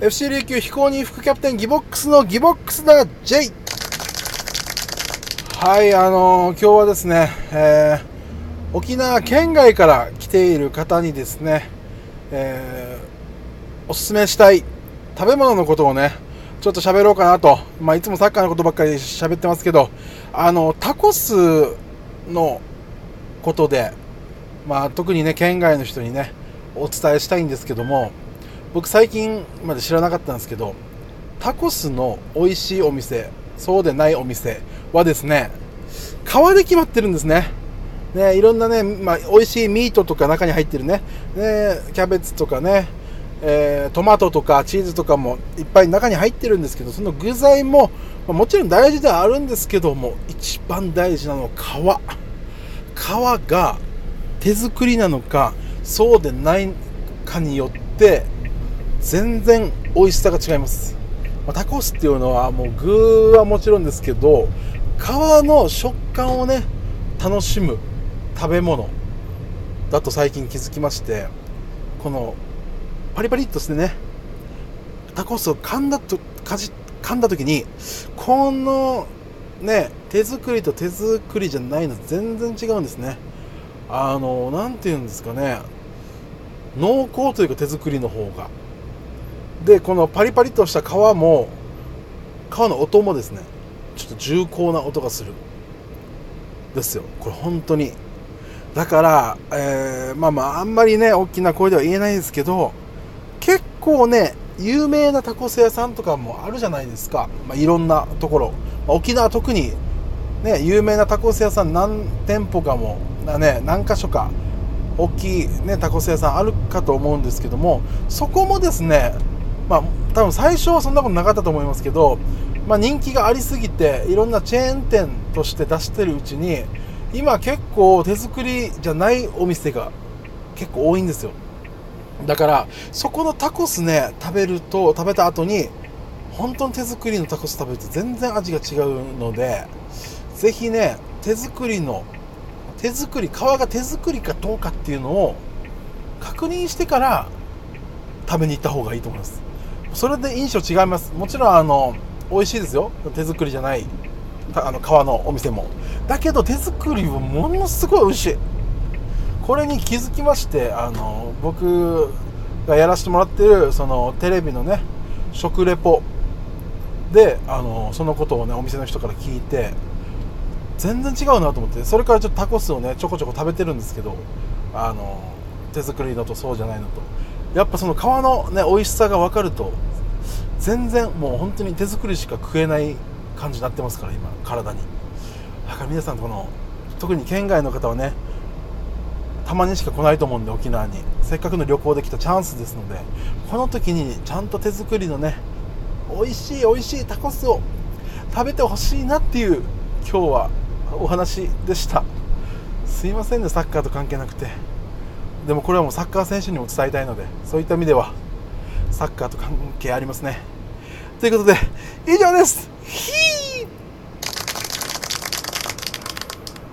FC 琉球非公認副キャプテンギボックスのギボックスだ。J はいあのー、今日はですね、えー、沖縄県外から来ている方にですね、えー、おすすめしたい食べ物のことをねちょっと喋ろうかなと、まあ、いつもサッカーのことばっかり喋ってますけどあのタコスのことで、まあ、特にね県外の人にねお伝えしたいんですけども僕最近まで知らなかったんですけどタコスの美味しいお店そうでないお店はですね皮で決まってるんですね。ねいろんなね、まあ、美味しいミートとか中に入ってるね。ねキャベツとかね、えー、トマトとかチーズとかもいっぱい中に入ってるんですけどその具材も、まあ、もちろん大事ではあるんですけども一番大事なのは皮。皮が手作りなのかそうでないかによって全然美味しさが違います、まあ、タコスっていうのはもう具はもちろんですけど皮の食感をね楽しむ食べ物だと最近気づきましてこのパリパリっとしてねタコスを噛んだとかじ噛んだ時にこのね手作りと手作りじゃないの全然違うんですね。あの何て言うんですかね。濃厚というか手作りの方が。でこのパリパリとした皮も皮の音もですねちょっと重厚な音がする。ですよ。これ本当に。だから、えー、まあまああんまりね大きな声では言えないですけど結構ね有名なタコス屋さんとかもあるじゃないですか、まあ、いろんなところ、まあ、沖縄特にね有名なタコス屋さん何店舗かもね何箇所か大きい、ね、タコス屋さんあるかと思うんですけどもそこもですねまあ多分最初はそんなことなかったと思いますけど、まあ、人気がありすぎていろんなチェーン店として出してるうちに今結構手作りじゃないお店が結構多いんですよ。だからそこのタコスね食べると食べた後に本当に手作りのタコス食べると全然味が違うのでぜひね手作りの手作り皮が手作りかどうかっていうのを確認してから食べに行った方がいいと思います。それで印象違います。もちろんあの美味しいですよ。手作りじゃないあの皮のお店も。だけど手作りはものすごい美味しい。これに気づきましてあの僕がやらせてもらってるそのテレビのね食レポであのそのことをねお店の人から聞いて全然違うなと思って。それからちょっとタコスをねちょこちょこ食べてるんですけどあの手作りのとそうじゃないのと。やっぱその皮のね美味しさが分かると全然もう本当に手作りしか食えない感じになってますから今体に。だから皆さんこの特に県外の方はねたまにしか来ないと思うんで沖縄に。せっかくの旅行できたチャンスですのでこの時にちゃんと手作りのね美味しい美味しいタコスを食べてほしいなっていう今日はお話でした。すいませんねサッカーと関係なくて。でもこれはもうサッカー選手にも伝えたいのでそういった意味ではサッカーと関係ありますね。ということで以上です。